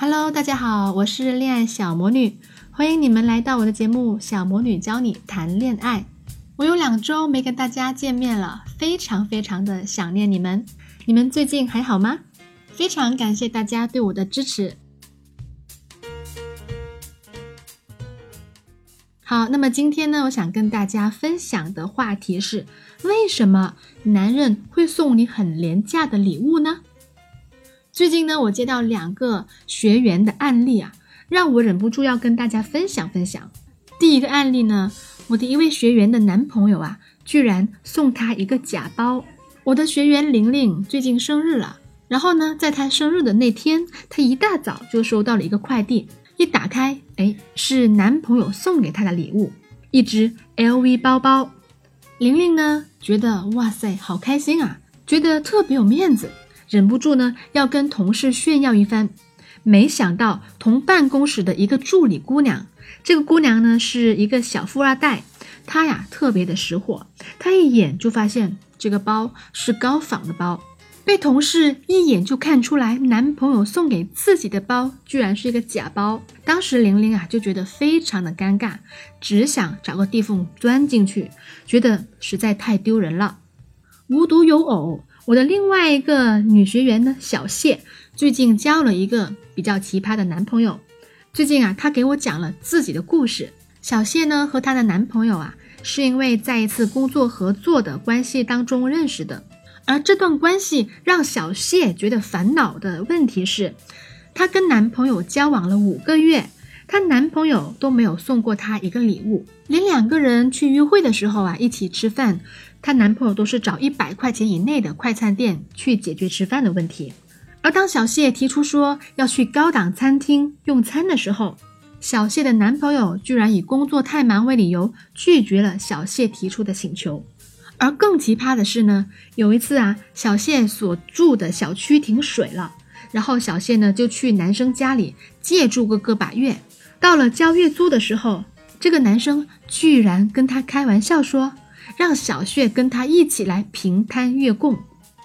Hello，大家好，我是恋爱小魔女，欢迎你们来到我的节目《小魔女教你谈恋爱》。我有两周没跟大家见面了，非常非常的想念你们。你们最近还好吗？非常感谢大家对我的支持。好，那么今天呢，我想跟大家分享的话题是：为什么男人会送你很廉价的礼物呢？最近呢，我接到两个学员的案例啊，让我忍不住要跟大家分享分享。第一个案例呢，我的一位学员的男朋友啊，居然送她一个假包。我的学员玲玲最近生日了，然后呢，在她生日的那天，她一大早就收到了一个快递。一打开，哎，是男朋友送给她的礼物，一只 LV 包包。玲玲呢，觉得哇塞，好开心啊，觉得特别有面子，忍不住呢要跟同事炫耀一番。没想到同办公室的一个助理姑娘，这个姑娘呢是一个小富二代，她呀特别的识货，她一眼就发现这个包是高仿的包。被同事一眼就看出来，男朋友送给自己的包居然是一个假包。当时玲玲啊就觉得非常的尴尬，只想找个地缝钻进去，觉得实在太丢人了。无独有偶，我的另外一个女学员呢，小谢最近交了一个比较奇葩的男朋友。最近啊，她给我讲了自己的故事。小谢呢和她的男朋友啊，是因为在一次工作合作的关系当中认识的。而这段关系让小谢觉得烦恼的问题是，她跟男朋友交往了五个月，她男朋友都没有送过她一个礼物，连两个人去约会的时候啊，一起吃饭，她男朋友都是找一百块钱以内的快餐店去解决吃饭的问题。而当小谢提出说要去高档餐厅用餐的时候，小谢的男朋友居然以工作太忙为理由拒绝了小谢提出的请求。而更奇葩的是呢，有一次啊，小谢所住的小区停水了，然后小谢呢就去男生家里借住个个把月。到了交月租的时候，这个男生居然跟他开玩笑说，让小谢跟他一起来平摊月供。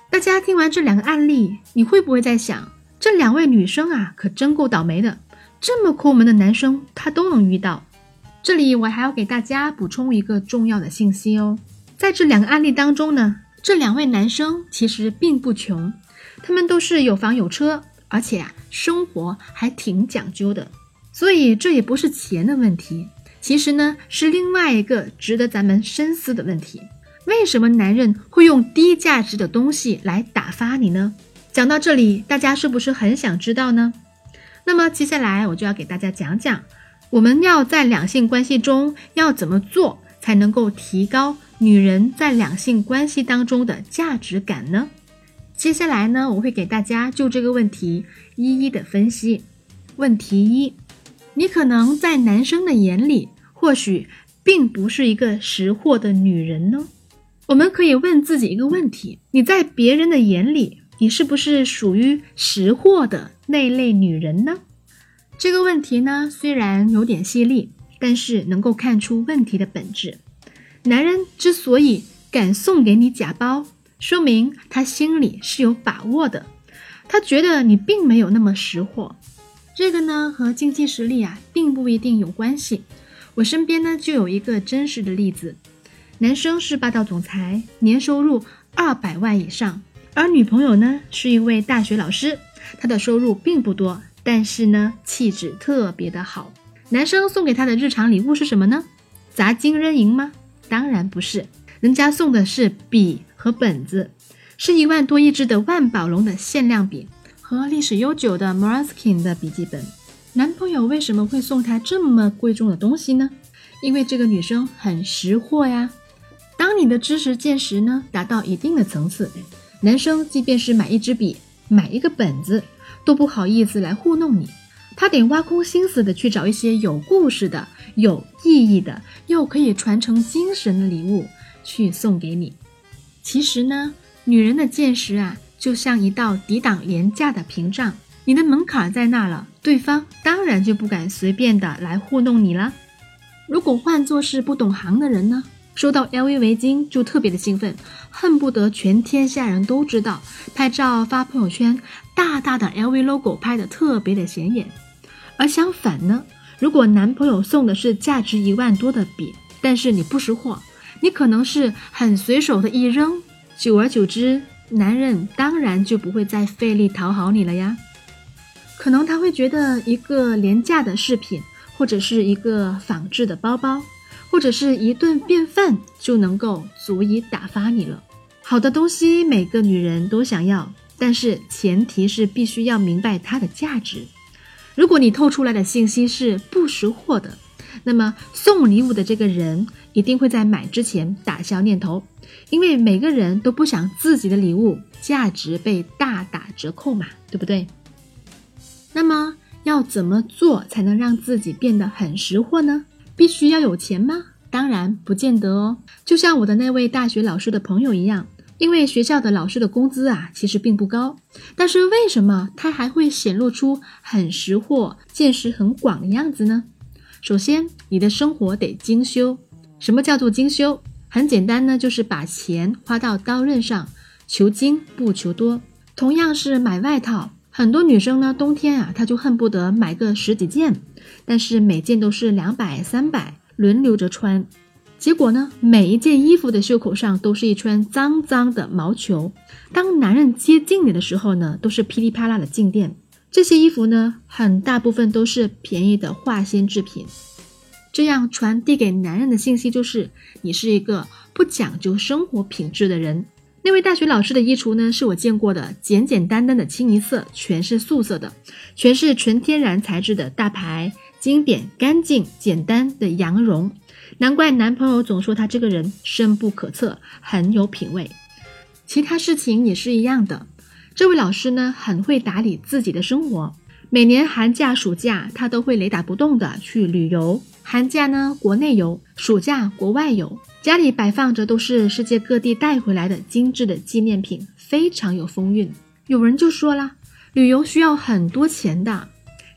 大家听完这两个案例，你会不会在想，这两位女生啊，可真够倒霉的，这么抠门的男生她都能遇到。这里我还要给大家补充一个重要的信息哦。在这两个案例当中呢，这两位男生其实并不穷，他们都是有房有车，而且啊生活还挺讲究的，所以这也不是钱的问题，其实呢是另外一个值得咱们深思的问题：为什么男人会用低价值的东西来打发你呢？讲到这里，大家是不是很想知道呢？那么接下来我就要给大家讲讲，我们要在两性关系中要怎么做才能够提高。女人在两性关系当中的价值感呢？接下来呢，我会给大家就这个问题一一的分析。问题一：你可能在男生的眼里，或许并不是一个识货的女人呢。我们可以问自己一个问题：你在别人的眼里，你是不是属于识货的那类女人呢？这个问题呢，虽然有点犀利，但是能够看出问题的本质。男人之所以敢送给你假包，说明他心里是有把握的。他觉得你并没有那么识货。这个呢和经济实力啊并不一定有关系。我身边呢就有一个真实的例子：男生是霸道总裁，年收入二百万以上，而女朋友呢是一位大学老师，她的收入并不多，但是呢气质特别的好。男生送给他的日常礼物是什么呢？砸金扔银吗？当然不是，人家送的是笔和本子，是一万多一支的万宝龙的限量笔和历史悠久的 Moleskine 的笔记本。男朋友为什么会送她这么贵重的东西呢？因为这个女生很识货呀。当你的知识见识呢达到一定的层次，男生即便是买一支笔、买一个本子，都不好意思来糊弄你。他得挖空心思的去找一些有故事的、有意义的，又可以传承精神的礼物去送给你。其实呢，女人的见识啊，就像一道抵挡廉价的屏障，你的门槛在那了，对方当然就不敢随便的来糊弄你了。如果换作是不懂行的人呢，收到 LV 围巾就特别的兴奋，恨不得全天下人都知道，拍照发朋友圈，大大的 LV logo 拍的特别的显眼。而相反呢，如果男朋友送的是价值一万多的笔，但是你不识货，你可能是很随手的一扔，久而久之，男人当然就不会再费力讨好你了呀。可能他会觉得一个廉价的饰品，或者是一个仿制的包包。或者是一顿便饭就能够足以打发你了。好的东西每个女人都想要，但是前提是必须要明白它的价值。如果你透出来的信息是不识货的，那么送礼物的这个人一定会在买之前打消念头，因为每个人都不想自己的礼物价值被大打折扣嘛，对不对？那么要怎么做才能让自己变得很识货呢？必须要有钱吗？当然不见得哦。就像我的那位大学老师的朋友一样，因为学校的老师的工资啊，其实并不高。但是为什么他还会显露出很识货、见识很广的样子呢？首先，你的生活得精修。什么叫做精修？很简单呢，就是把钱花到刀刃上，求精不求多。同样是买外套。很多女生呢，冬天啊，她就恨不得买个十几件，但是每件都是两百、三百，轮流着穿。结果呢，每一件衣服的袖口上都是一圈脏脏的毛球。当男人接近你的时候呢，都是噼里啪啦的静电。这些衣服呢，很大部分都是便宜的化纤制品。这样传递给男人的信息就是，你是一个不讲究生活品质的人。那位大学老师的衣橱呢，是我见过的简简单单的清一色，全是素色的，全是纯天然材质的大牌，经典、干净、简单的羊绒。难怪男朋友总说他这个人深不可测，很有品味。其他事情也是一样的。这位老师呢，很会打理自己的生活。每年寒假、暑假，他都会雷打不动的去旅游。寒假呢，国内游；暑假，国外游。家里摆放着都是世界各地带回来的精致的纪念品，非常有风韵。有人就说了，旅游需要很多钱的。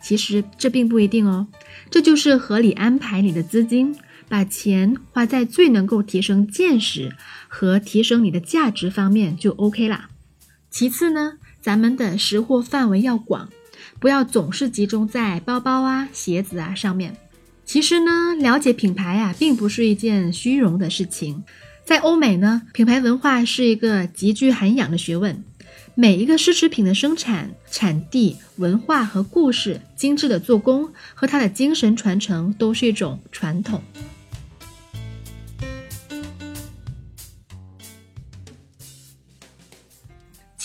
其实这并不一定哦，这就是合理安排你的资金，把钱花在最能够提升见识和提升你的价值方面就 OK 啦。其次呢，咱们的识货范围要广，不要总是集中在包包啊、鞋子啊上面。其实呢，了解品牌啊，并不是一件虚荣的事情。在欧美呢，品牌文化是一个极具涵养的学问。每一个奢侈品的生产、产地、文化和故事、精致的做工和它的精神传承，都是一种传统。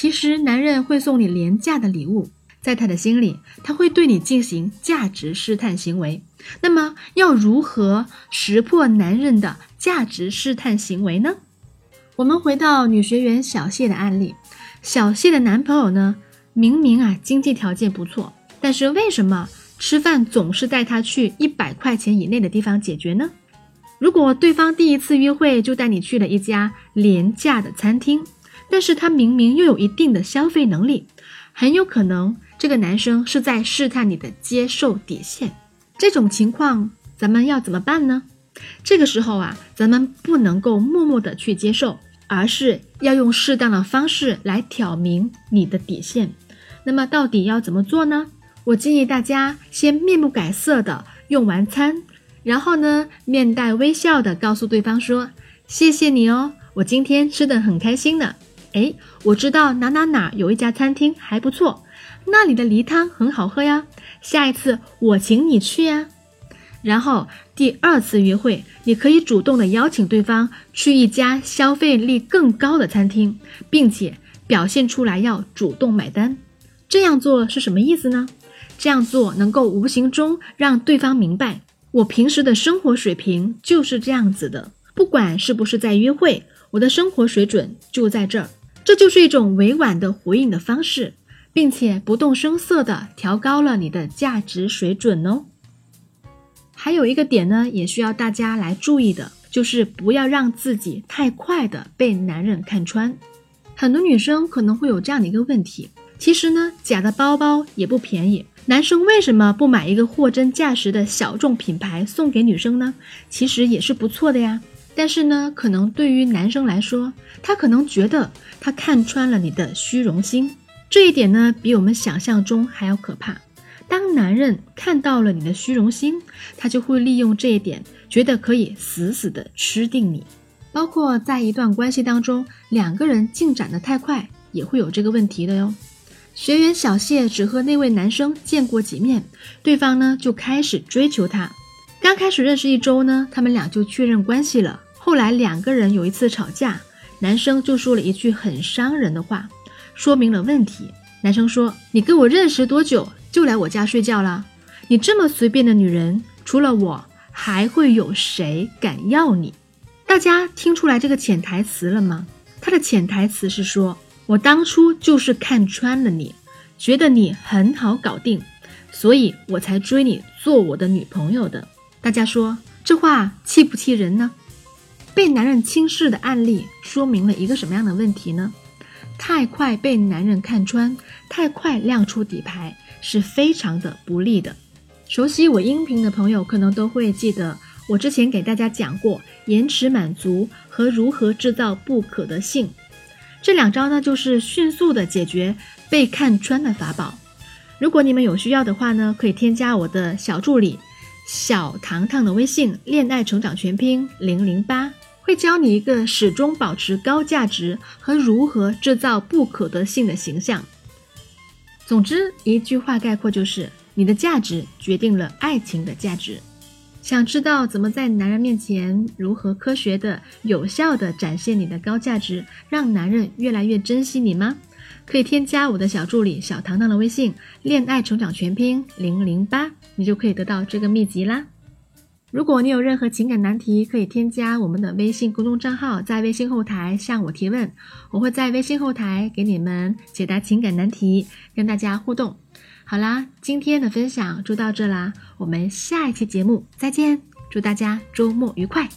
其实，男人会送你廉价的礼物。在他的心里，他会对你进行价值试探行为。那么，要如何识破男人的价值试探行为呢？我们回到女学员小谢的案例，小谢的男朋友呢，明明啊经济条件不错，但是为什么吃饭总是带她去一百块钱以内的地方解决呢？如果对方第一次约会就带你去了一家廉价的餐厅，但是他明明又有一定的消费能力，很有可能。这个男生是在试探你的接受底线，这种情况咱们要怎么办呢？这个时候啊，咱们不能够默默的去接受，而是要用适当的方式来挑明你的底线。那么到底要怎么做呢？我建议大家先面不改色的用完餐，然后呢，面带微笑的告诉对方说：“谢谢你哦，我今天吃的很开心呢。哎，我知道哪哪哪有一家餐厅还不错。”那里的梨汤很好喝呀，下一次我请你去呀。然后第二次约会，你可以主动的邀请对方去一家消费力更高的餐厅，并且表现出来要主动买单。这样做是什么意思呢？这样做能够无形中让对方明白，我平时的生活水平就是这样子的，不管是不是在约会，我的生活水准就在这儿。这就是一种委婉的回应的方式。并且不动声色地调高了你的价值水准哦。还有一个点呢，也需要大家来注意的，就是不要让自己太快的被男人看穿。很多女生可能会有这样的一个问题：其实呢，假的包包也不便宜，男生为什么不买一个货真价实的小众品牌送给女生呢？其实也是不错的呀。但是呢，可能对于男生来说，他可能觉得他看穿了你的虚荣心，这一点呢，比我们想象中还要可怕。当男人看到了你的虚荣心，他就会利用这一点，觉得可以死死的吃定你。包括在一段关系当中，两个人进展的太快，也会有这个问题的哟。学员小谢只和那位男生见过几面，对方呢就开始追求她。刚开始认识一周呢，他们俩就确认关系了。后来两个人有一次吵架，男生就说了一句很伤人的话，说明了问题。男生说：“你跟我认识多久就来我家睡觉了？你这么随便的女人，除了我还会有谁敢要你？”大家听出来这个潜台词了吗？他的潜台词是说：“我当初就是看穿了你，觉得你很好搞定，所以我才追你做我的女朋友的。”大家说这话气不气人呢？被男人轻视的案例说明了一个什么样的问题呢？太快被男人看穿，太快亮出底牌，是非常的不利的。熟悉我音频的朋友可能都会记得。我之前给大家讲过延迟满足和如何制造不可得性，这两招呢就是迅速的解决被看穿的法宝。如果你们有需要的话呢，可以添加我的小助理小糖糖的微信“恋爱成长全拼零零八”，会教你一个始终保持高价值和如何制造不可得性的形象。总之，一句话概括就是：你的价值决定了爱情的价值。想知道怎么在男人面前如何科学的、有效的展现你的高价值，让男人越来越珍惜你吗？可以添加我的小助理小糖糖的微信“恋爱成长全拼零零八”，你就可以得到这个秘籍啦。如果你有任何情感难题，可以添加我们的微信公众账号，在微信后台向我提问，我会在微信后台给你们解答情感难题，跟大家互动。好啦，今天的分享就到这啦，我们下一期节目再见，祝大家周末愉快。